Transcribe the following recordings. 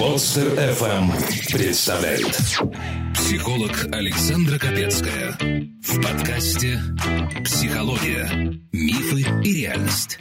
Подстер FM представляет Психолог Александра Капецкая в подкасте «Психология. Мифы и реальность».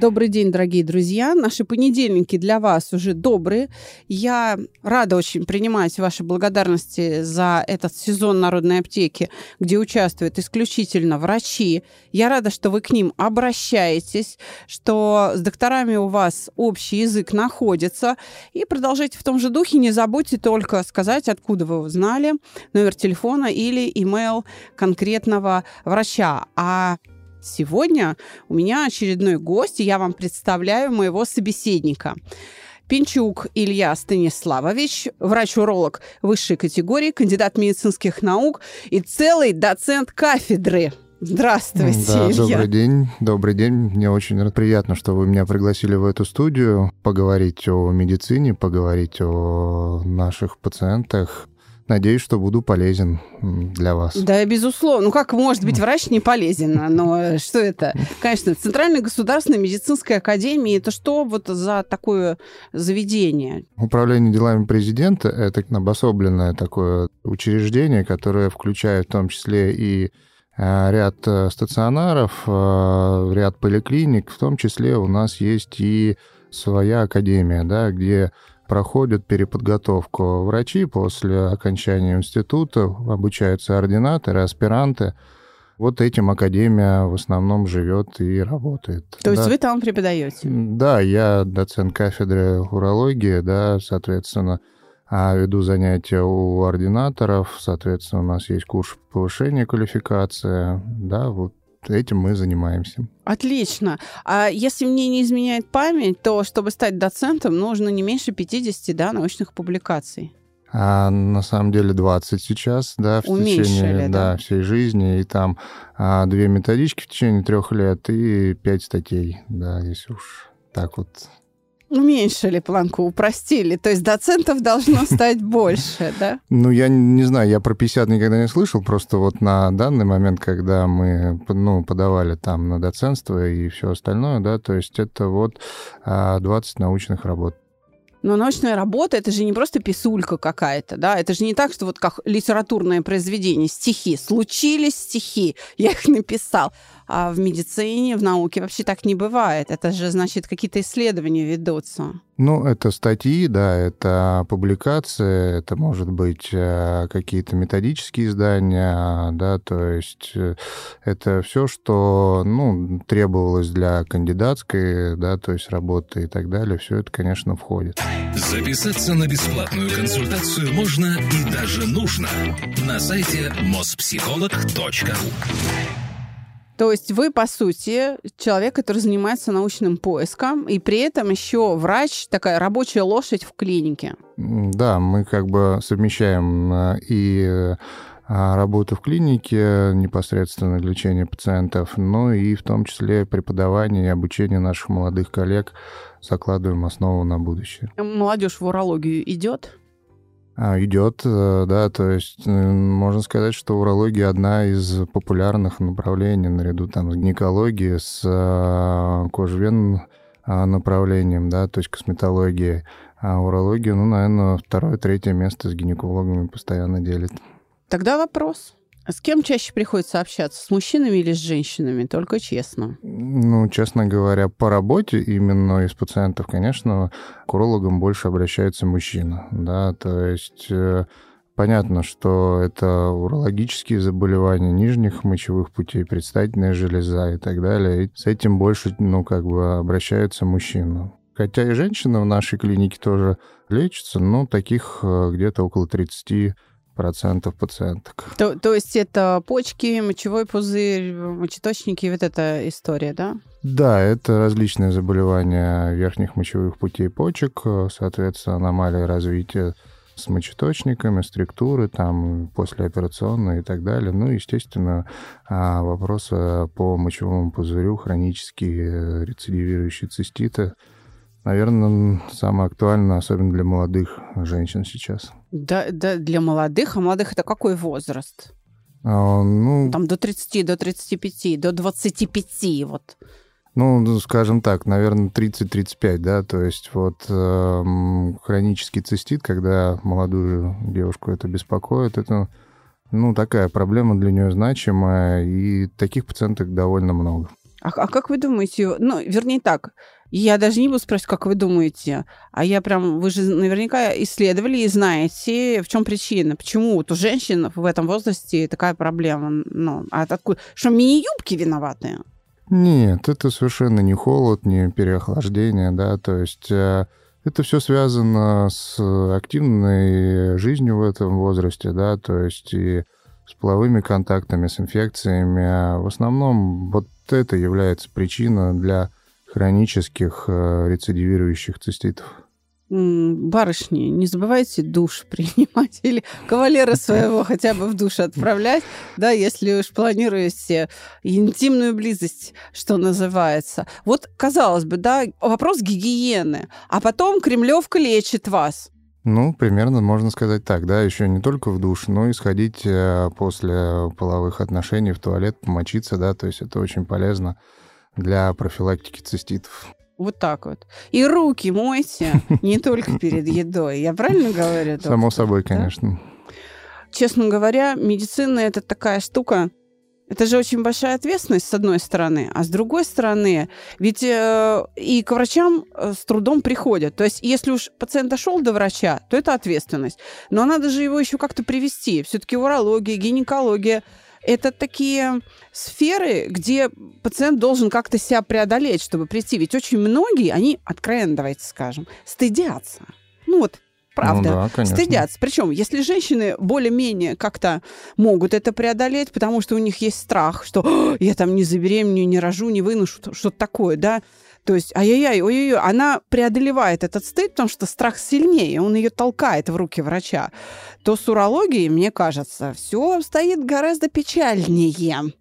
Добрый день, дорогие друзья. Наши понедельники для вас уже добрые. Я рада очень принимать ваши благодарности за этот сезон народной аптеки, где участвуют исключительно врачи. Я рада, что вы к ним обращаетесь, что с докторами у вас общий язык находится. И продолжайте в том же духе. Не забудьте только сказать, откуда вы узнали, номер телефона или имейл конкретного врача. А Сегодня у меня очередной гость, и я вам представляю моего собеседника. Пинчук Илья Станиславович, врач-уролог высшей категории, кандидат медицинских наук и целый доцент кафедры. Здравствуйте, да, Илья. Добрый день, добрый день. Мне очень приятно, что вы меня пригласили в эту студию поговорить о медицине, поговорить о наших пациентах, Надеюсь, что буду полезен для вас. Да, безусловно. Ну, как может быть врач не полезен? Но что это? Конечно, Центральная государственная медицинская академия, это что вот за такое заведение? Управление делами президента – это обособленное такое учреждение, которое включает в том числе и э, ряд э, стационаров, э, ряд поликлиник, в том числе у нас есть и своя академия, да, где проходят переподготовку врачи после окончания института, обучаются ординаторы, аспиранты. Вот этим академия в основном живет и работает. То да. есть вы там преподаете? Да, я доцент кафедры урологии, да, соответственно, а веду занятия у ординаторов, соответственно, у нас есть курс повышения квалификации, да, вот этим мы занимаемся. Отлично. А если мне не изменяет память, то чтобы стать доцентом, нужно не меньше 50 да, научных публикаций. А на самом деле 20 сейчас, да, в Уменьшили, течение да? Да, всей жизни. И там а, две методички в течение трех лет и пять статей, да, если уж так вот уменьшили планку, упростили. То есть доцентов должно стать больше, да? Ну, я не знаю, я про 50 никогда не слышал, просто вот на данный момент, когда мы ну, подавали там на доцентство и все остальное, да, то есть это вот 20 а, научных работ. Но научная работа это же не просто писулька какая-то, да, это же не так, что вот как литературное произведение, стихи. Случились стихи, я их написал. А в медицине, в науке вообще так не бывает. Это же, значит, какие-то исследования ведутся. Ну, это статьи, да, это публикации, это, может быть, э, какие-то методические издания, да, то есть э, это все, что, ну, требовалось для кандидатской, да, то есть работы и так далее, все это, конечно, входит. Записаться на бесплатную консультацию можно и даже нужно на сайте mospsycholog.ru то есть вы, по сути, человек, который занимается научным поиском, и при этом еще врач, такая рабочая лошадь в клинике. Да, мы как бы совмещаем э, и а, работу в клинике, непосредственно лечение пациентов, но и в том числе преподавание и обучение наших молодых коллег закладываем основу на будущее. Молодежь в урологию идет? А, идет, э, да, то есть э, можно сказать, что урология одна из популярных направлений наряду там с гинекологией, с э, кожвен направлением, да, то есть косметологией. А урология, ну, наверное, второе, третье место с гинекологами постоянно делит. Тогда вопрос. А с кем чаще приходится общаться? С мужчинами или с женщинами? Только честно. Ну, честно говоря, по работе именно из пациентов, конечно, к урологам больше обращается мужчина. Да, то есть э, Понятно, что это урологические заболевания нижних мочевых путей, предстательная железа и так далее. И с этим больше, ну, как бы обращаются мужчины. Хотя и женщины в нашей клинике тоже лечатся, но таких э, где-то около 30 процентов пациенток. То, то есть это почки, мочевой пузырь, мочеточники, вот эта история, да? Да, это различные заболевания верхних мочевых путей почек, соответственно, аномалии развития с мочеточниками, структуры, там, послеоперационные и так далее. Ну, естественно, а, вопросы по мочевому пузырю, хронические рецидивирующие циститы – наверное, самое актуальное, особенно для молодых женщин сейчас. Да, да, для молодых. А молодых это какой возраст? А, ну, Там до 30, до 35, до 25 вот. Ну, скажем так, наверное, 30-35, да, то есть вот э, хронический цистит, когда молодую девушку это беспокоит, это, ну, такая проблема для нее значимая, и таких пациенток довольно много. А, а как вы думаете, ну, вернее так, я даже не буду спрашивать, как вы думаете, а я прям, вы же наверняка исследовали и знаете, в чем причина, почему вот у женщин в этом возрасте такая проблема, ну, а откуда, что мини-юбки виноваты? Нет, это совершенно не холод, не переохлаждение, да, то есть э, это все связано с активной жизнью в этом возрасте, да, то есть и с половыми контактами, с инфекциями. А в основном вот это является причиной для хронических э, рецидивирующих циститов барышни, не забывайте душ принимать или кавалера своего хотя бы в душ отправлять, да, если уж планируете интимную близость, что называется. Вот, казалось бы, да, вопрос гигиены, а потом кремлевка лечит вас. Ну, примерно можно сказать так, да, еще не только в душ, но и сходить э, после половых отношений в туалет, помочиться, да, то есть это очень полезно для профилактики циститов. Вот так вот. И руки мойте не только перед едой. Я правильно говорю? Доктор? Само собой, конечно. Честно говоря, медицина это такая штука. Это же очень большая ответственность, с одной стороны, а с другой стороны, ведь э, и к врачам э, с трудом приходят. То есть, если уж пациент дошел до врача, то это ответственность. Но надо же его еще как-то привести. Все-таки урология, гинекология, это такие сферы, где пациент должен как-то себя преодолеть, чтобы прийти. Ведь очень многие, они, откровенно давайте скажем, стыдятся. Ну вот, Правда. Ну, да, конечно. Стыдятся. Причем, если женщины более-менее как-то могут это преодолеть, потому что у них есть страх, что я там не забеременею, не рожу, не выношу, что-то такое, да, то есть, ай-яй-яй, ой-ой-ой, она преодолевает этот стыд, потому что страх сильнее, он ее толкает в руки врача. То с урологией, мне кажется, все стоит гораздо печальнее.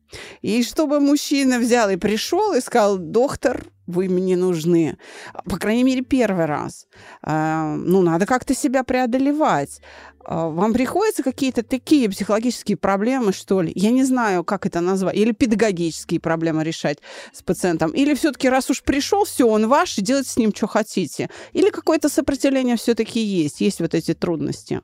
И чтобы мужчина взял и пришел и сказал, доктор, вы мне нужны. По крайней мере, первый раз. А, ну, надо как-то себя преодолевать. А, вам приходится какие-то такие психологические проблемы, что ли? Я не знаю, как это назвать. Или педагогические проблемы решать с пациентом. Или все-таки, раз уж пришел, все, он ваш, и делайте с ним, что хотите. Или какое-то сопротивление все-таки есть. Есть вот эти трудности.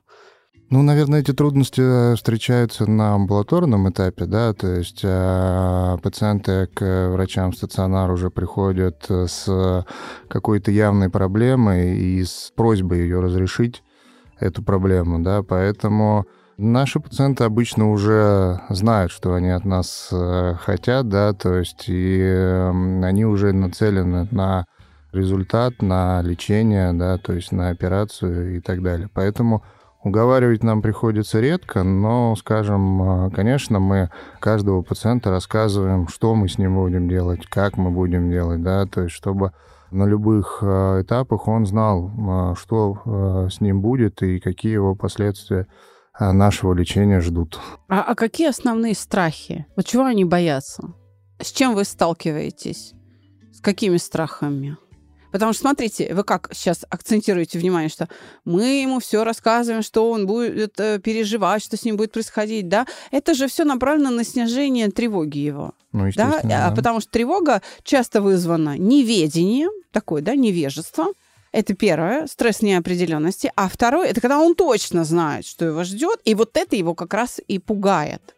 Ну, наверное, эти трудности э, встречаются на амбулаторном этапе, да, то есть э, пациенты к врачам в стационар уже приходят с какой-то явной проблемой и с просьбой ее разрешить, эту проблему, да, поэтому наши пациенты обычно уже знают, что они от нас э, хотят, да, то есть и э, они уже нацелены на результат, на лечение, да, то есть на операцию и так далее. Поэтому Уговаривать нам приходится редко, но, скажем, э, конечно, мы каждого пациента рассказываем, что мы с ним будем делать, как мы будем делать, да, то есть чтобы на любых э, этапах он знал, э, что с ним будет и какие его последствия нашего лечения ждут. А, а какие основные страхи? Вот чего они боятся? С чем вы сталкиваетесь? С какими страхами? Потому что, смотрите, вы как сейчас акцентируете внимание, что мы ему все рассказываем, что он будет э, переживать, что с ним будет происходить, да? Это же все направлено на снижение тревоги его. Ну, да? да? Потому что тревога часто вызвана неведением, такое, да, невежество. Это первое, стресс неопределенности. А второе, это когда он точно знает, что его ждет, и вот это его как раз и пугает.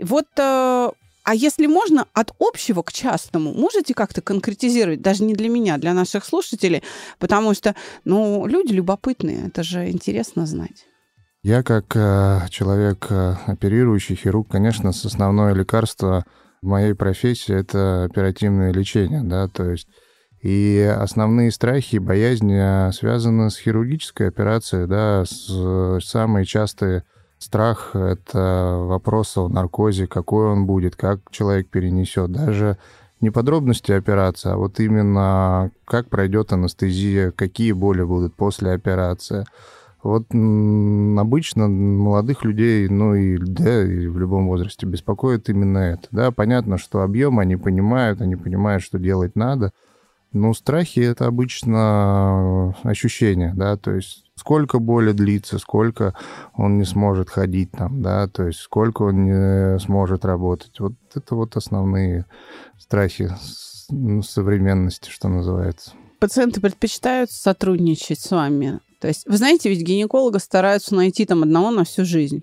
Вот э, а если можно, от общего к частному, можете как-то конкретизировать, даже не для меня, для наших слушателей, потому что, ну, люди любопытные, это же интересно знать. Я как э, человек, э, оперирующий хирург, конечно, с основное лекарство в моей профессии это оперативное лечение, да, то есть. И основные страхи и боязни связаны с хирургической операцией, да, с, самые частые Страх — это вопрос о наркозе, какой он будет, как человек перенесет. Даже не подробности операции, а вот именно как пройдет анестезия, какие боли будут после операции. Вот обычно молодых людей, ну и да, и в любом возрасте беспокоит именно это. Да, понятно, что объем они понимают, они понимают, что делать надо, но страхи это обычно ощущение, да, то есть сколько боли длится, сколько он не сможет ходить там, да, то есть сколько он не сможет работать. Вот это вот основные страхи, ну, современности, что называется. Пациенты предпочитают сотрудничать с вами. То есть, вы знаете, ведь гинеколога стараются найти там одного на всю жизнь.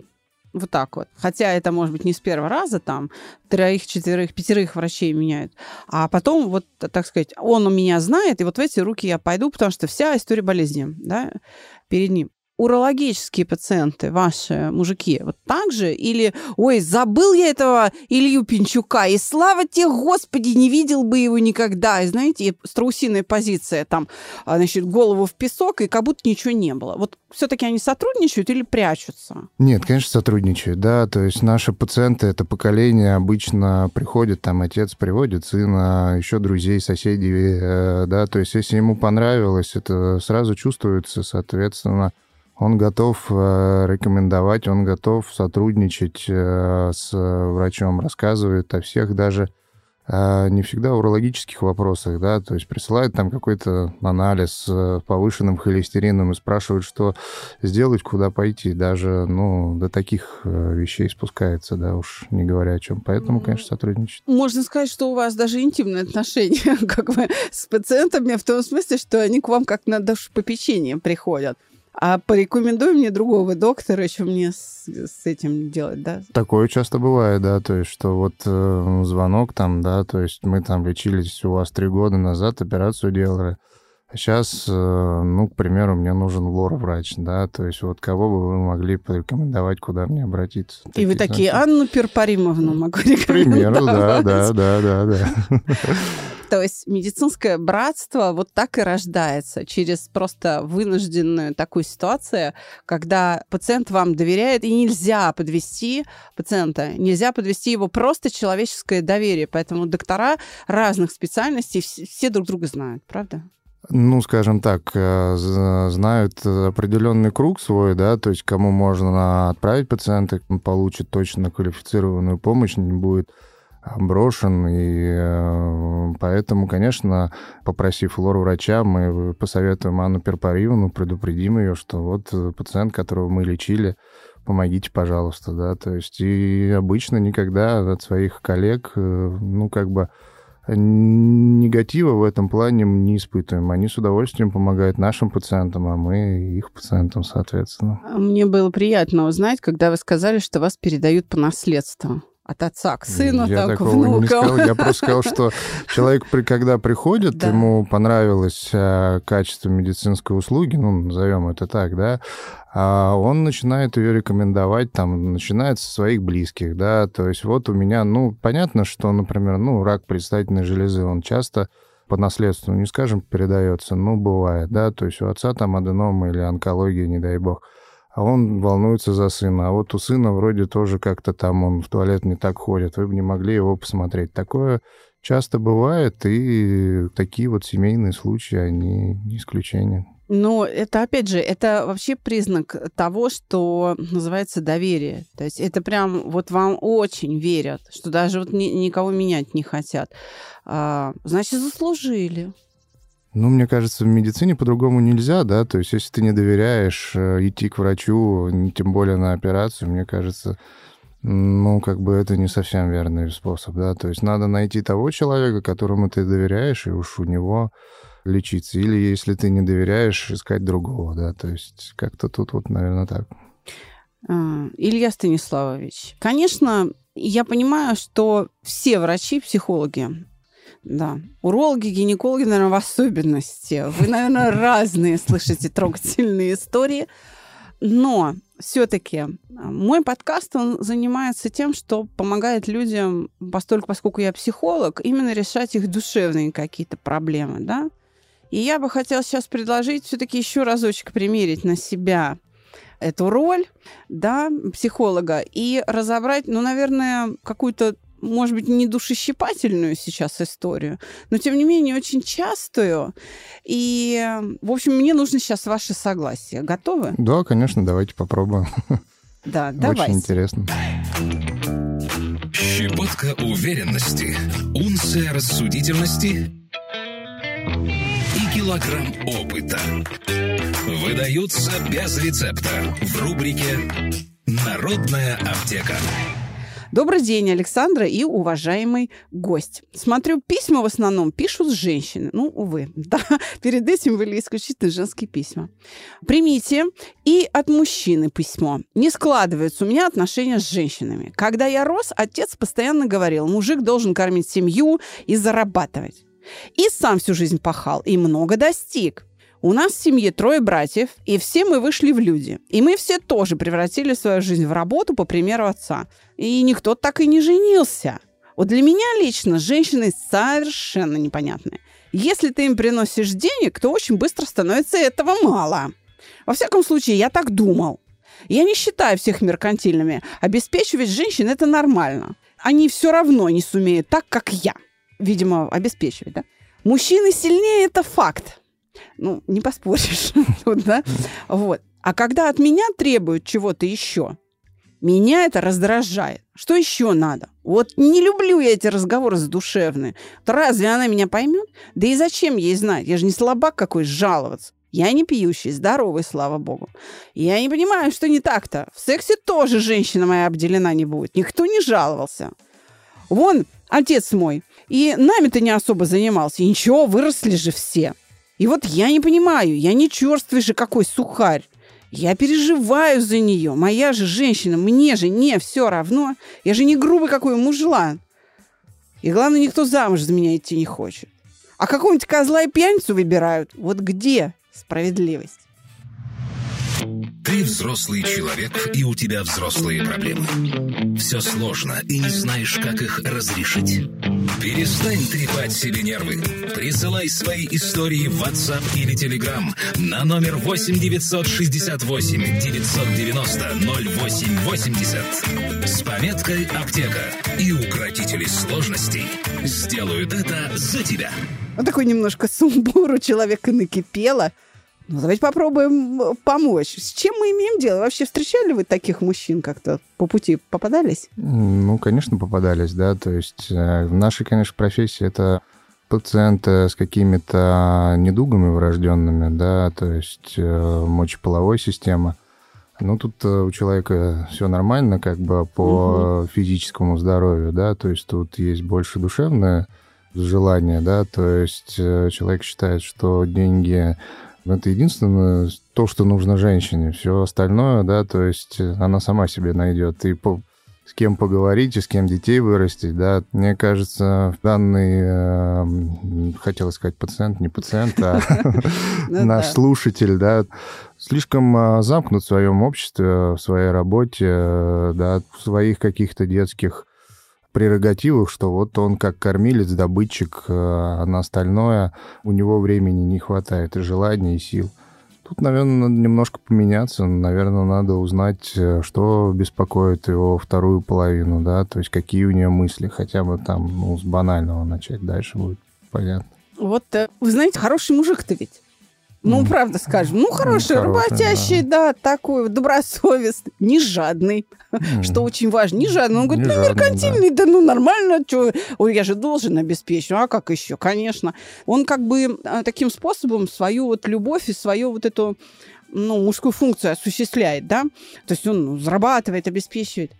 Вот так вот. Хотя это может быть не с первого раза, там, троих, четверых, пятерых врачей меняют. А потом, вот, так сказать, он у меня знает, и вот в эти руки я пойду, потому что вся история болезни, да, перед ним урологические пациенты, ваши мужики, вот так же? Или, ой, забыл я этого Илью Пинчука, и слава тебе, Господи, не видел бы его никогда. И знаете, страусиная позиция, там, а, значит, голову в песок, и как будто ничего не было. Вот все-таки они сотрудничают или прячутся? Нет, конечно, сотрудничают, да. То есть наши пациенты, это поколение обычно приходит, там, отец приводит сына, еще друзей, соседей, э, да. То есть если ему понравилось, это сразу чувствуется, соответственно, он готов э, рекомендовать, он готов сотрудничать э, с врачом, рассказывает о всех даже э, не всегда урологических вопросах, да, то есть присылает там какой-то анализ с повышенным холестерином и спрашивает, что сделать, куда пойти, даже, ну, до таких вещей спускается, да, уж не говоря о чем. Поэтому, конечно, сотрудничать. Можно сказать, что у вас даже интимные отношения как бы с пациентами в том смысле, что они к вам как на душепопечение приходят. А порекомендуй мне другого доктора, что мне с, с этим делать, да? Такое часто бывает, да, то есть, что вот э, звонок там, да, то есть мы там лечились у вас три года назад, операцию делали, сейчас, э, ну, к примеру, мне нужен лор-врач, да, то есть вот кого бы вы могли порекомендовать, куда мне обратиться? И такие, вы такие, знаете? Анну Перпаримовну могу рекомендовать. К примеру, да, да, да, да, да. То есть медицинское братство вот так и рождается через просто вынужденную такую ситуацию, когда пациент вам доверяет, и нельзя подвести пациента, нельзя подвести его просто человеческое доверие. Поэтому доктора разных специальностей все друг друга знают, правда? Ну, скажем так, э, знают определенный круг свой, да, то есть кому можно отправить пациента, он получит точно квалифицированную помощь, не будет брошен, и э, поэтому, конечно, попросив лор-врача, мы посоветуем Анну Перпаривну, предупредим ее, что вот пациент, которого мы лечили, помогите, пожалуйста, да, то есть и обычно никогда от своих коллег, э, ну, как бы негатива в этом плане не испытываем. Они с удовольствием помогают нашим пациентам, а мы их пациентам, соответственно. Мне было приятно узнать, когда вы сказали, что вас передают по наследству от отца к сыну, я так, к внукам. Не сказал. Я просто сказал, что человек, когда приходит, да. ему понравилось а, качество медицинской услуги, ну, назовем это так, да, а он начинает ее рекомендовать, там, начинает со своих близких, да, то есть вот у меня, ну, понятно, что, например, ну, рак предстательной железы, он часто по наследству, не скажем, передается, но бывает, да, то есть у отца там аденома или онкология, не дай бог а он волнуется за сына. А вот у сына вроде тоже как-то там он в туалет не так ходит. Вы бы не могли его посмотреть. Такое часто бывает, и такие вот семейные случаи, они не исключение. Но это, опять же, это вообще признак того, что называется доверие. То есть это прям вот вам очень верят, что даже вот ни, никого менять не хотят. А, значит, заслужили. Ну, мне кажется, в медицине по-другому нельзя, да, то есть если ты не доверяешь э, идти к врачу, тем более на операцию, мне кажется, ну, как бы это не совсем верный способ, да, то есть надо найти того человека, которому ты доверяешь, и уж у него лечиться. Или если ты не доверяешь, искать другого, да, то есть как-то тут вот, наверное, так. А, Илья Станиславович, конечно, я понимаю, что все врачи, психологи, да. Урологи, гинекологи, наверное, в особенности. Вы, наверное, разные слышите трогательные истории. Но все-таки а, мой подкаст, он занимается тем, что помогает людям, постольку, поскольку я психолог, именно решать их душевные какие-то проблемы, да. И я бы хотела сейчас предложить все-таки еще разочек примерить на себя эту роль, да, психолога и разобрать, ну, наверное, какую-то может быть, не душещипательную сейчас историю, но, тем не менее, очень частую. И, в общем, мне нужно сейчас ваше согласие. Готовы? Да, конечно, давайте попробуем. Да, давайте. Очень интересно. Щепотка уверенности, унция рассудительности и килограмм опыта выдаются без рецепта в рубрике «Народная аптека». Добрый день, Александра и уважаемый гость. Смотрю, письма в основном пишут женщины. Ну, увы, да, перед этим были исключительно женские письма. Примите и от мужчины письмо. Не складываются у меня отношения с женщинами. Когда я рос, отец постоянно говорил, мужик должен кормить семью и зарабатывать. И сам всю жизнь пахал, и много достиг. У нас в семье трое братьев, и все мы вышли в люди. И мы все тоже превратили свою жизнь в работу по примеру отца. И никто так и не женился. Вот для меня лично женщины совершенно непонятные. Если ты им приносишь денег, то очень быстро становится этого мало. Во всяком случае, я так думал. Я не считаю всех меркантильными. Обеспечивать женщин – это нормально. Они все равно не сумеют так, как я. Видимо, обеспечивать, да? Мужчины сильнее – это факт ну, не поспоришь. да? вот. А когда от меня требуют чего-то еще, меня это раздражает. Что еще надо? Вот не люблю я эти разговоры задушевные. То разве она меня поймет? Да и зачем ей знать? Я же не слабак какой жаловаться. Я не пьющий, здоровый, слава богу. Я не понимаю, что не так-то. В сексе тоже женщина моя обделена не будет. Никто не жаловался. Вон, отец мой. И нами-то не особо занимался. И ничего, выросли же все. И вот я не понимаю, я не черствый же какой сухарь. Я переживаю за нее. Моя же женщина, мне же не все равно. Я же не грубый какой мужлан. И главное, никто замуж за меня идти не хочет. А какого-нибудь козла и пьяницу выбирают. Вот где справедливость? Ты взрослый человек, и у тебя взрослые проблемы. Все сложно, и не знаешь, как их разрешить. Перестань трепать себе нервы. Присылай свои истории в WhatsApp или Telegram на номер 8 968 990 0880 с пометкой «Аптека». И укротители сложностей сделают это за тебя. Вот такой немножко сумбур у человека накипело – ну, давайте попробуем помочь. С чем мы имеем дело? Вообще встречали вы таких мужчин как-то по пути попадались? Ну, конечно, попадались, да. То есть э, в нашей, конечно, профессии это пациенты с какими-то недугами врожденными, да, то есть э, мочеполовой система. Ну, тут э, у человека все нормально, как бы по угу. физическому здоровью, да, то есть тут есть больше душевное желание, да, то есть человек считает, что деньги это единственное то, что нужно женщине. Все остальное, да, то есть э, она сама себе найдет. И по, с кем поговорить, и с кем детей вырастить, да. Мне кажется, данный, э, хотел сказать пациент, не пациент, а ну наш слушатель, да, слишком а, замкнут в своем обществе, в своей работе, э, да, в своих каких-то детских прерогативах, что вот он как кормилец, добытчик, э, а на остальное у него времени не хватает, и желания, и сил. Тут, наверное, надо немножко поменяться. Наверное, надо узнать, э, что беспокоит его вторую половину, да, то есть какие у нее мысли, хотя бы там, ну, с банального начать, дальше будет понятно. Вот, э, вы знаете, хороший мужик-то ведь. Ну, mm. правда скажем. Ну, хороший, ну, работящий, да. да, такой добросовестный, не жадный, mm. что очень важно. Не жадный. Он говорит, не ну, жадный, меркантильный, да. да ну, нормально, что, Ой, я же должен обеспечить. Ну, а как еще? Конечно. Он как бы а, таким способом свою вот любовь и свою вот эту ну, мужскую функцию осуществляет, да. То есть он ну, зарабатывает, обеспечивает.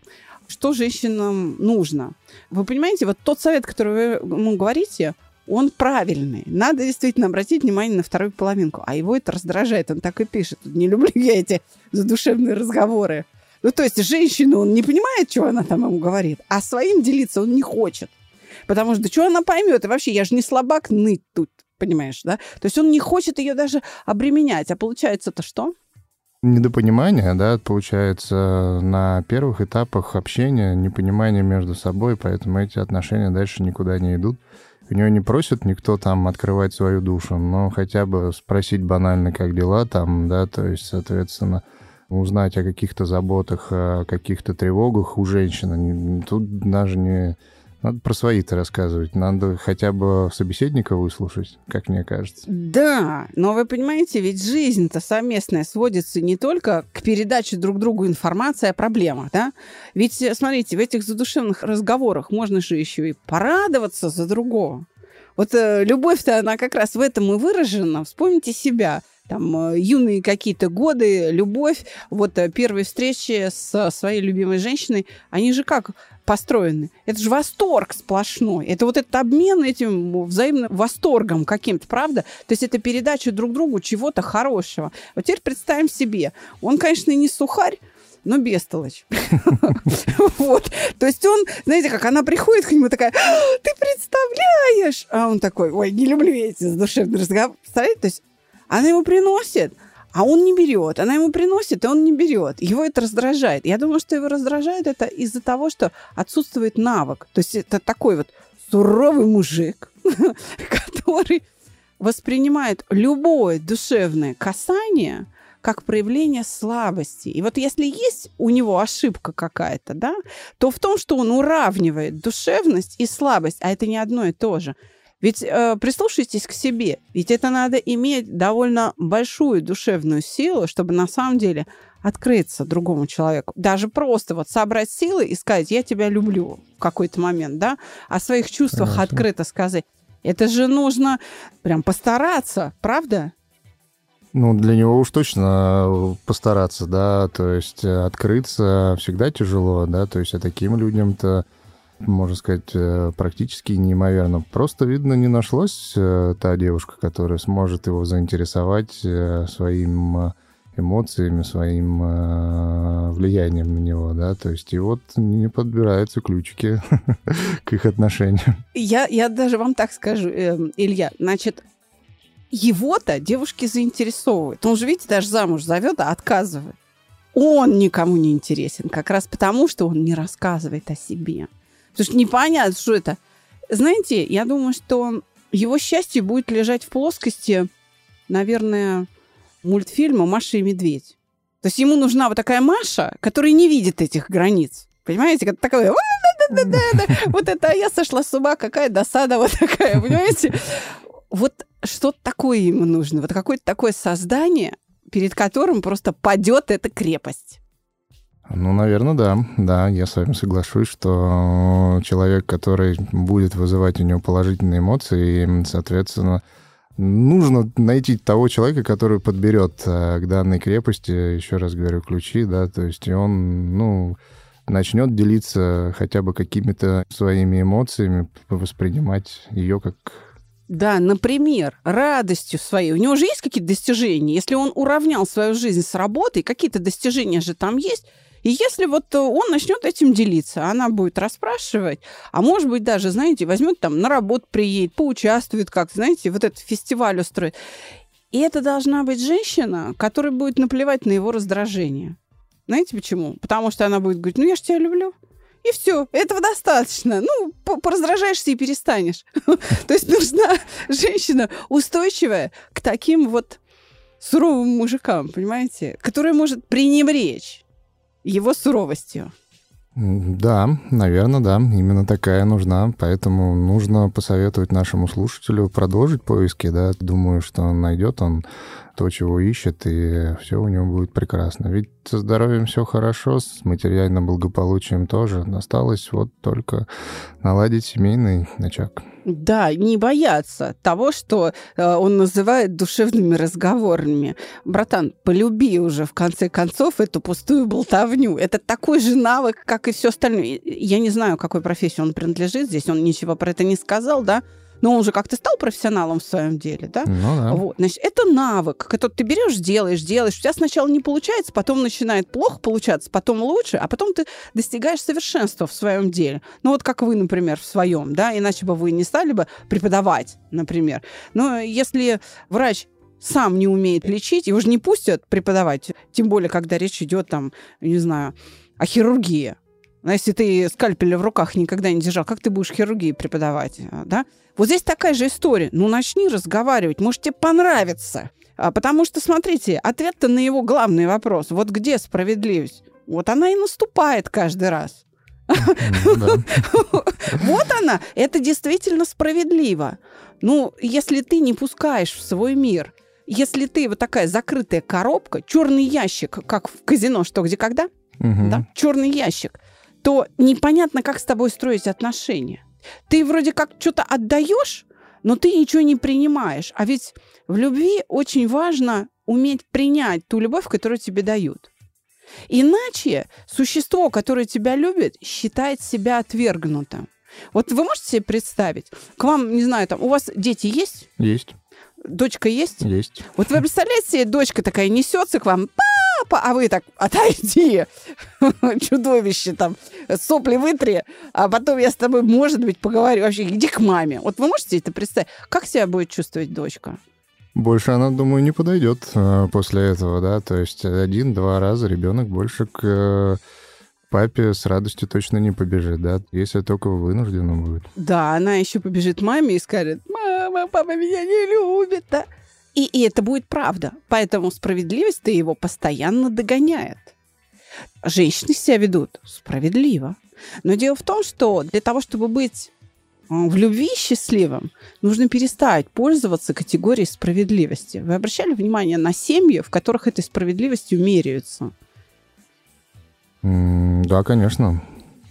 Что женщинам нужно? Вы понимаете, вот тот совет, который вы ему говорите, он правильный. Надо действительно обратить внимание на вторую половинку. А его это раздражает. Он так и пишет. Не люблю я эти задушевные разговоры. Ну, то есть женщину он не понимает, что она там ему говорит, а своим делиться он не хочет. Потому что что она поймет? И вообще, я же не слабак ныть тут, понимаешь, да? То есть он не хочет ее даже обременять. А получается-то что? Недопонимание, да, получается на первых этапах общения, непонимание между собой, поэтому эти отношения дальше никуда не идут. У него не просит никто там открывать свою душу, но хотя бы спросить банально, как дела там, да, то есть, соответственно, узнать о каких-то заботах, о каких-то тревогах у женщины. Тут даже не надо про свои-то рассказывать. Надо хотя бы собеседника выслушать, как мне кажется. Да, но вы понимаете, ведь жизнь-то совместная сводится не только к передаче друг другу информации о проблемах, да? Ведь, смотрите, в этих задушевных разговорах можно же еще и порадоваться за другого. Вот э, любовь-то, она как раз в этом и выражена. Вспомните себя. Там э, юные какие-то годы, любовь, вот э, первые встречи с своей любимой женщиной, они же как построены? Это же восторг сплошной. Это вот этот обмен этим взаимным восторгом каким-то, правда? То есть это передача друг другу чего-то хорошего. Вот теперь представим себе, он, конечно, не сухарь, но бестолочь. Вот. То есть он, знаете, как она приходит к нему такая, «А, ты представляешь? А он такой, ой, не люблю эти задушевные разговоры. Представляете? То есть она ему приносит, а он не берет. Она ему приносит, и он не берет. Его это раздражает. Я думаю, что его раздражает это из-за того, что отсутствует навык. То есть это такой вот суровый мужик, который воспринимает любое душевное касание как проявление слабости. И вот если есть у него ошибка какая-то, да, то в том, что он уравнивает душевность и слабость, а это не одно и то же. Ведь э, прислушайтесь к себе, ведь это надо иметь довольно большую душевную силу, чтобы на самом деле открыться другому человеку. Даже просто вот собрать силы и сказать, я тебя люблю в какой-то момент, да, о своих чувствах Хорошо. открыто сказать. Это же нужно прям постараться, правда? Ну, для него уж точно постараться, да, то есть э, открыться всегда тяжело, да, то есть а таким людям-то, можно сказать, э, практически неимоверно. Просто, видно, не нашлась э, та девушка, которая сможет его заинтересовать своим эмоциями, своим влиянием на него, да, то есть и вот не подбираются ключики к их отношениям. Я, я даже вам так скажу, Илья, значит, его-то девушки заинтересовывают. Он же, видите, даже замуж зовет, а отказывает. Он никому не интересен, как раз потому, что он не рассказывает о себе. Потому что непонятно, что это. Знаете, я думаю, что его счастье будет лежать в плоскости, наверное, мультфильма «Маша и медведь». То есть ему нужна вот такая Маша, которая не видит этих границ. Понимаете, как такая вот это а я сошла с ума, какая досада вот такая, понимаете? Вот что такое ему нужно? Вот какое-то такое создание, перед которым просто падет эта крепость. Ну, наверное, да. Да, я с вами соглашусь, что человек, который будет вызывать у него положительные эмоции, и, соответственно, нужно найти того человека, который подберет э, к данной крепости, еще раз говорю, ключи, да, то есть он, ну, начнет делиться хотя бы какими-то своими эмоциями, воспринимать ее как да, например, радостью своей. У него же есть какие-то достижения. Если он уравнял свою жизнь с работой, какие-то достижения же там есть. И если вот он начнет этим делиться, она будет расспрашивать, а может быть даже, знаете, возьмет там на работу приедет, поучаствует как, знаете, вот этот фестиваль устроит. И это должна быть женщина, которая будет наплевать на его раздражение. Знаете почему? Потому что она будет говорить, ну я же тебя люблю. И все, этого достаточно. Ну, пораздражаешься и перестанешь. То есть нужна женщина устойчивая к таким вот суровым мужикам, понимаете, которая может пренебречь его суровостью. Да, наверное, да. Именно такая нужна. Поэтому нужно посоветовать нашему слушателю продолжить поиски. Да. Думаю, что он найдет он то, чего ищет, и все у него будет прекрасно. Ведь со здоровьем все хорошо, с материальным благополучием тоже. Осталось вот только наладить семейный очаг. Да, не бояться того, что э, он называет душевными разговорами. Братан, полюби уже в конце концов эту пустую болтовню. Это такой же навык, как и все остальное. Я не знаю, какой профессии он принадлежит. Здесь он ничего про это не сказал, да? Но он уже как-то стал профессионалом в своем деле, да? Ну, да. Вот, значит, это навык, который ты берешь, делаешь, делаешь. У тебя сначала не получается, потом начинает плохо получаться, потом лучше, а потом ты достигаешь совершенства в своем деле. Ну вот как вы, например, в своем, да, иначе бы вы не стали бы преподавать, например. Но если врач сам не умеет лечить, его же не пустят преподавать, тем более, когда речь идет там, не знаю, о хирургии. Но если ты скальпеля в руках никогда не держал, как ты будешь хирургии преподавать, да? Вот здесь такая же история. Ну, начни разговаривать, может, тебе понравится. А, потому что, смотрите, ответ-то на его главный вопрос. Вот где справедливость? Вот она и наступает каждый раз. Ну вот она, это действительно справедливо. Ну, если ты не пускаешь в свой мир, если ты вот такая закрытая коробка, черный ящик, как в казино, что где когда, да, черный ящик, то непонятно, как с тобой строить отношения. Ты вроде как что-то отдаешь, но ты ничего не принимаешь. А ведь в любви очень важно уметь принять ту любовь, которую тебе дают. Иначе существо, которое тебя любит, считает себя отвергнутым. Вот вы можете себе представить, к вам, не знаю, там, у вас дети есть? Есть. Дочка есть? Есть. Вот вы представляете себе, дочка такая несется к вам, папа, а вы так, отойди, чудовище там, сопли вытри, а потом я с тобой, может быть, поговорю. Вообще, иди к маме. Вот вы можете это представить? Как себя будет чувствовать дочка? Больше она, думаю, не подойдет э, после этого, да. То есть один-два раза ребенок больше к э, папе с радостью точно не побежит, да, если только вынуждена будет. Да, она еще побежит маме и скажет, мама, папа меня не любит, да. И, и это будет правда. Поэтому справедливость-то его постоянно догоняет. Женщины себя ведут справедливо. Но дело в том, что для того, чтобы быть в любви счастливым, нужно перестать пользоваться категорией справедливости. Вы обращали внимание на семьи, в которых этой справедливостью меряются? Да, конечно.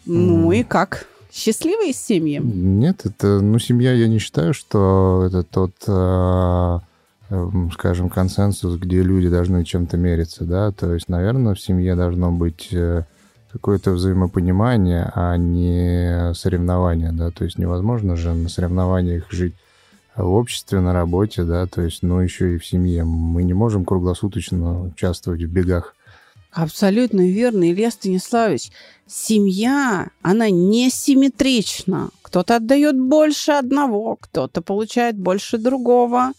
Ну и как? Счастливые семьи? Нет, это, ну, семья, я не считаю, что это тот, эм, скажем, консенсус, где люди должны чем-то мериться, да, то есть, наверное, в семье должно быть э, какое-то взаимопонимание, а не соревнование, да, то есть невозможно же на соревнованиях жить в обществе, на работе, да, то есть, ну, еще и в семье. Мы не можем круглосуточно участвовать в бегах. Абсолютно верно, Илья Станиславович. Семья, она несимметрична. Кто-то отдает больше одного, кто-то получает больше другого.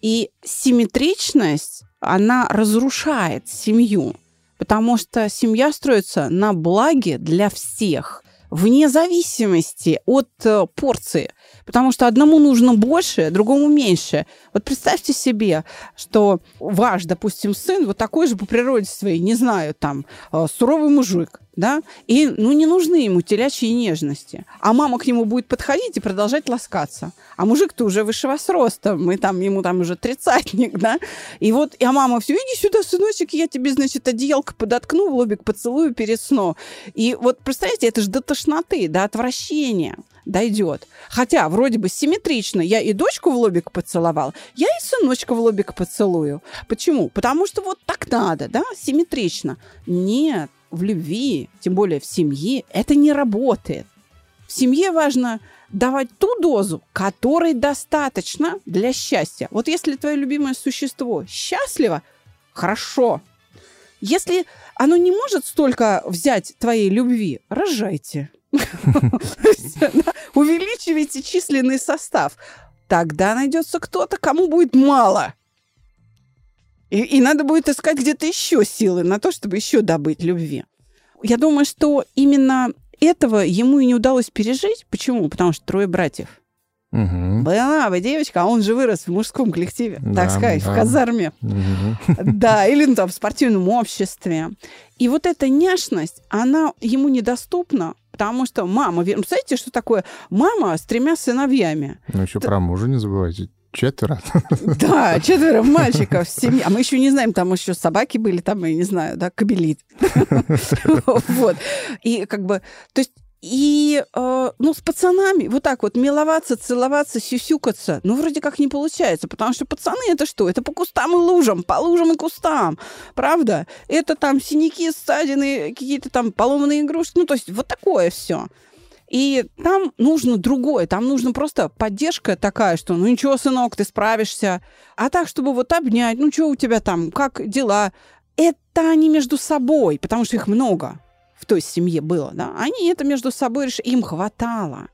И симметричность, она разрушает семью. Потому что семья строится на благе для всех, вне зависимости от э, порции. Потому что одному нужно больше, другому меньше. Вот представьте себе, что ваш, допустим, сын вот такой же по природе своей, не знаю, там, э, суровый мужик, да, и, ну, не нужны ему телячьи нежности. А мама к нему будет подходить и продолжать ласкаться. А мужик-то уже выше вас ростом, мы там, ему там уже тридцатник, да, и вот, а мама все, иди сюда, сыночек, я тебе, значит, одеялко подоткну, в лобик поцелую перед сном. И вот, представляете, это же до тошноты, до отвращения дойдет. Хотя вроде бы симметрично. Я и дочку в лобик поцеловал, я и сыночка в лобик поцелую. Почему? Потому что вот так надо, да, симметрично. Нет, в любви, тем более в семье, это не работает. В семье важно давать ту дозу, которой достаточно для счастья. Вот если твое любимое существо счастливо, хорошо. Если оно не может столько взять твоей любви, рожайте. Увеличивайте численный состав. Тогда найдется кто-то, кому будет мало. И, и надо будет искать где-то еще силы на то, чтобы еще добыть любви. Я думаю, что именно этого ему и не удалось пережить. Почему? Потому что трое братьев. Угу. Была бы девочка, а он же вырос в мужском коллективе, Да, так сказать, да. в казарме. Мгм. Да, или ну, там в спортивном обществе. И вот эта няшность, она ему недоступна, потому что мама... ве- Представляете, что такое мама с тремя сыновьями? Ну, еще про мужа не забывайте. Четверо. Да, четверо мальчиков в семье. А мы еще не знаем, там еще собаки были, там, я не знаю, да, кабелит. Вот. И как бы, то есть и, э, ну, с пацанами вот так вот миловаться, целоваться, сюсюкаться, ну, вроде как не получается, потому что пацаны это что? Это по кустам и лужам, по лужам и кустам, правда? Это там синяки, ссадины, какие-то там поломанные игрушки, ну, то есть вот такое все. И там нужно другое, там нужно просто поддержка такая, что ну ничего, сынок, ты справишься. А так, чтобы вот обнять, ну что у тебя там, как дела? Это они между собой, потому что их много в той семье было, да. Они это между собой решили, им хватало.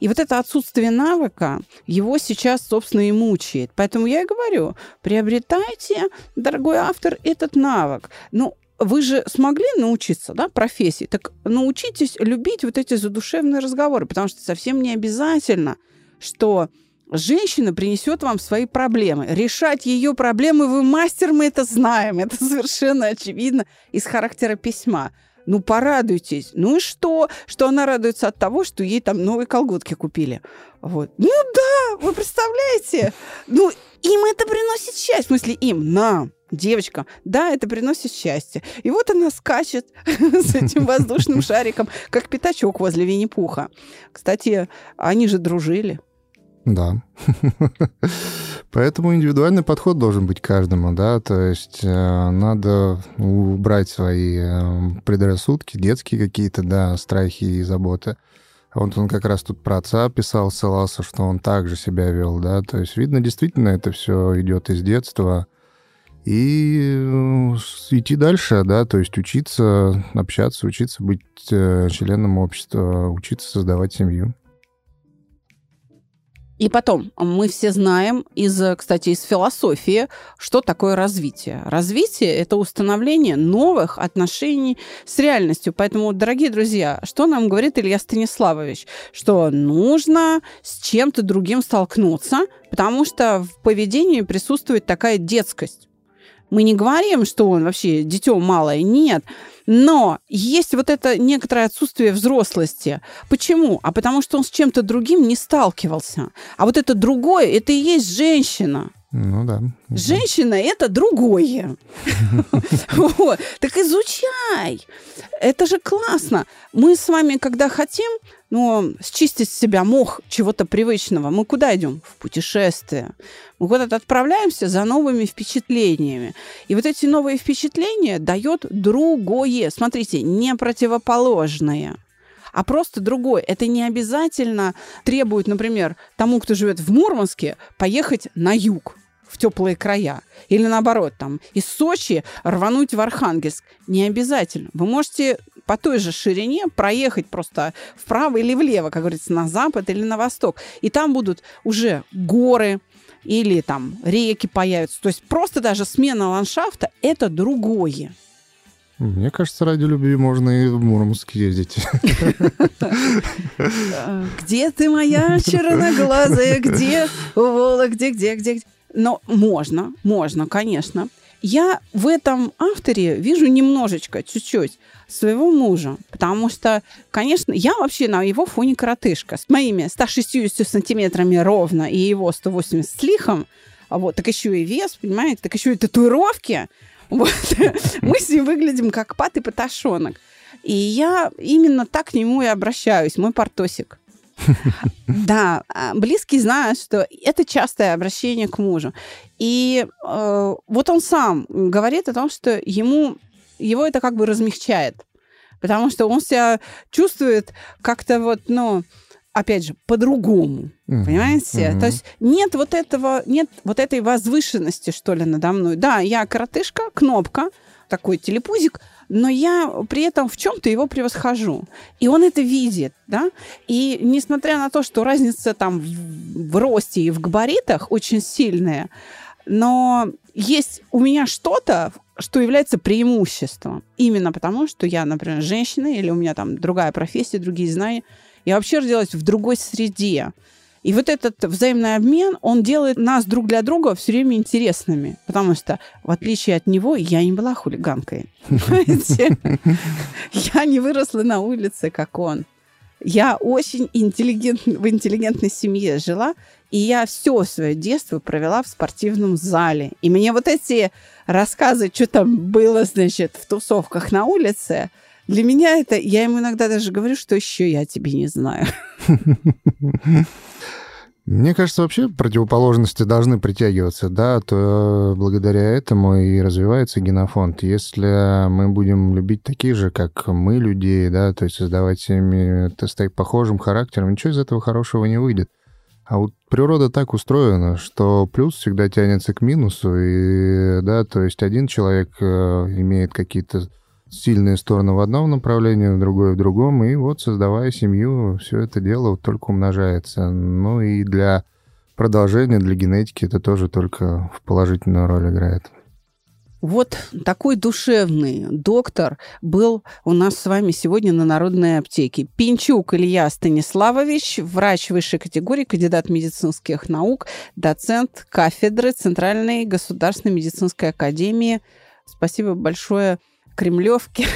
И вот это отсутствие навыка его сейчас, собственно, и мучает. Поэтому я и говорю, приобретайте, дорогой автор, этот навык. Ну, вы же смогли научиться, да, профессии, так научитесь любить вот эти задушевные разговоры, потому что совсем не обязательно, что женщина принесет вам свои проблемы. Решать ее проблемы вы мастер, мы это знаем, это совершенно очевидно из характера письма. Ну, порадуйтесь. Ну и что? Что она радуется от того, что ей там новые колготки купили. Вот. Ну да, вы представляете? Ну, им это приносит счастье. В смысле, им, нам девочкам, да, это приносит счастье. И вот она скачет с этим воздушным шариком, как пятачок возле Винни-Пуха. Кстати, они же дружили. Да. Поэтому индивидуальный подход должен быть каждому, да, то есть э, надо убрать свои э, предрассудки, детские какие-то, да, страхи и заботы. Вот он как раз тут про отца писал, ссылался, что он также себя вел, да, то есть видно, действительно, это все идет из детства, и э, идти дальше, да, то есть учиться общаться, учиться быть э, членом общества, учиться создавать семью. И потом, мы все знаем из, кстати, из философии, что такое развитие. Развитие – это установление новых отношений с реальностью. Поэтому, дорогие друзья, что нам говорит Илья Станиславович? Что нужно с чем-то другим столкнуться, потому что в поведении присутствует такая детскость. Мы не говорим, что он вообще дитё малое, нет. Но есть вот это некоторое отсутствие взрослости. Почему? А потому что он с чем-то другим не сталкивался. А вот это другое, это и есть женщина. Ну да. Женщина – это другое. Так изучай. Это же классно. Мы с вами, когда хотим, ну, счистить с себя мох чего-то привычного, мы куда идем? В путешествие. Мы куда-то отправляемся за новыми впечатлениями. И вот эти новые впечатления дает другое. Смотрите, не противоположное а просто другое. Это не обязательно требует, например, тому, кто живет в Мурманске, поехать на юг в теплые края. Или наоборот, там, из Сочи рвануть в Архангельск. Не обязательно. Вы можете по той же ширине проехать просто вправо или влево, как говорится, на запад или на восток. И там будут уже горы, или там реки появятся. То есть просто даже смена ландшафта – это другое. Мне кажется, ради любви можно и в Мурманск ездить. Где ты, моя черноглазая? Где? Вола, где, где, где? Но можно, можно, конечно. Я в этом авторе вижу немножечко, чуть-чуть своего мужа, потому что, конечно, я вообще на его фоне коротышка с моими 160 сантиметрами ровно и его 180 с лихом, а вот, так еще и вес, понимаете, так еще и татуировки. Вот. Мы с ним выглядим как пат и поташонок. И я именно так к нему и обращаюсь, мой портосик. Да, а, близкий знает, что это частое обращение к мужу. И э, вот он сам говорит о том, что ему его это как бы размягчает, потому что он себя чувствует как-то вот, ну, опять же, по-другому, mm-hmm. понимаете? Mm-hmm. То есть нет вот этого, нет вот этой возвышенности, что ли, надо мной. Да, я коротышка, кнопка, такой телепузик, но я при этом в чем-то его превосхожу. И он это видит, да? И несмотря на то, что разница там в, в росте и в габаритах очень сильная, но есть у меня что-то, что является преимуществом. Именно потому, что я, например, женщина, или у меня там другая профессия, другие знания. Я вообще родилась в другой среде. И вот этот взаимный обмен, он делает нас друг для друга все время интересными. Потому что, в отличие от него, я не была хулиганкой. Я не выросла на улице, как он. Я очень интеллигент, в интеллигентной семье жила, и я все свое детство провела в спортивном зале. И мне вот эти рассказы, что там было, значит, в тусовках на улице, для меня это, я ему иногда даже говорю, что еще я тебе не знаю. Мне кажется, вообще противоположности должны притягиваться, да, то благодаря этому и развивается генофонд. Если мы будем любить таких же, как мы, людей, да, то есть создавать семьи с похожим характером, ничего из этого хорошего не выйдет. А вот природа так устроена, что плюс всегда тянется к минусу, и, да, то есть один человек э, имеет какие-то сильные стороны в одном направлении, другое в другом, и вот, создавая семью, все это дело вот только умножается. Ну и для продолжения, для генетики это тоже только в положительную роль играет. Вот такой душевный доктор был у нас с вами сегодня на Народной аптеке. Пинчук Илья Станиславович, врач высшей категории, кандидат медицинских наук, доцент кафедры Центральной государственной медицинской академии. Спасибо большое Кремлевки.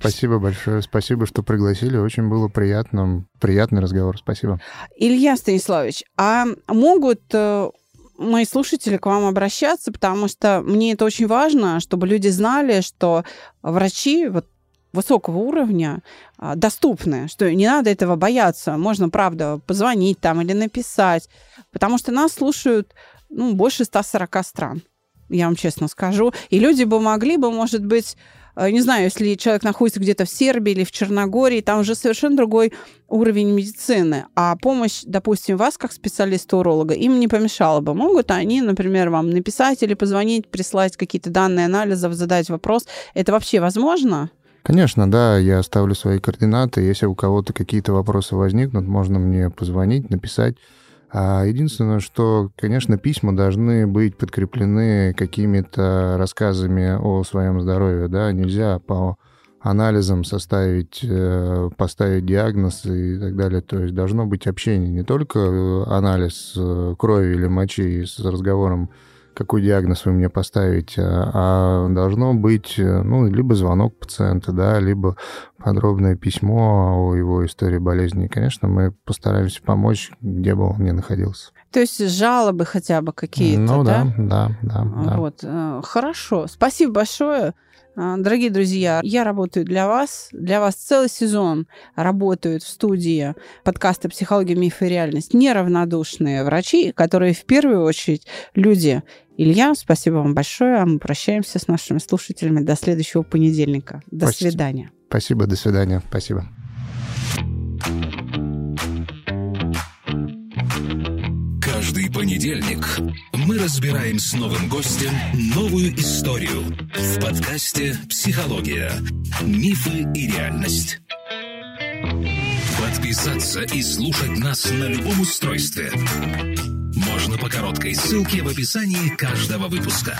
Спасибо большое. Спасибо, что пригласили. Очень было приятно. Приятный разговор. Спасибо. Илья Станиславович, а могут э, мои слушатели к вам обращаться, потому что мне это очень важно, чтобы люди знали, что врачи вот, высокого уровня а, доступны, что не надо этого бояться. Можно, правда, позвонить там или написать, потому что нас слушают ну, больше 140 стран, я вам честно скажу. И люди бы могли бы, может быть, э, не знаю, если человек находится где-то в Сербии или в Черногории, там уже совершенно другой уровень медицины. А помощь, допустим, вас как специалиста-уролога им не помешала бы. Могут они, например, вам написать или позвонить, прислать какие-то данные анализов, задать вопрос. Это вообще возможно? Конечно, да, я оставлю свои координаты. Если у кого-то какие-то вопросы возникнут, можно мне позвонить, написать. А единственное, что, конечно, письма должны быть подкреплены какими-то рассказами о своем здоровье, да, нельзя по анализам составить, э, поставить диагноз и так далее. То есть должно быть общение, не только анализ э, крови или мочи с разговором какой диагноз вы мне поставите, а должно быть, э, ну, либо звонок пациента, да, либо подробное письмо о его истории болезни. И, конечно, мы постараемся помочь, где бы он ни находился. То есть жалобы хотя бы какие-то, ну, да? да, да, да. Вот, э, хорошо. Спасибо большое. А, дорогие друзья, я работаю для вас. Для вас целый сезон работают в студии подкаста «Психология, миф и реальность» неравнодушные врачи, которые в первую очередь люди. Илья, спасибо вам большое. А мы прощаемся с нашими слушателями до следующего понедельника. До Спасибо. свидания. Спасибо, до свидания. Спасибо. Каждый понедельник мы разбираем с новым гостем новую историю в подкасте «Психология. Мифы и реальность». Подписаться и слушать нас на любом устройстве можно по короткой ссылке в описании каждого выпуска.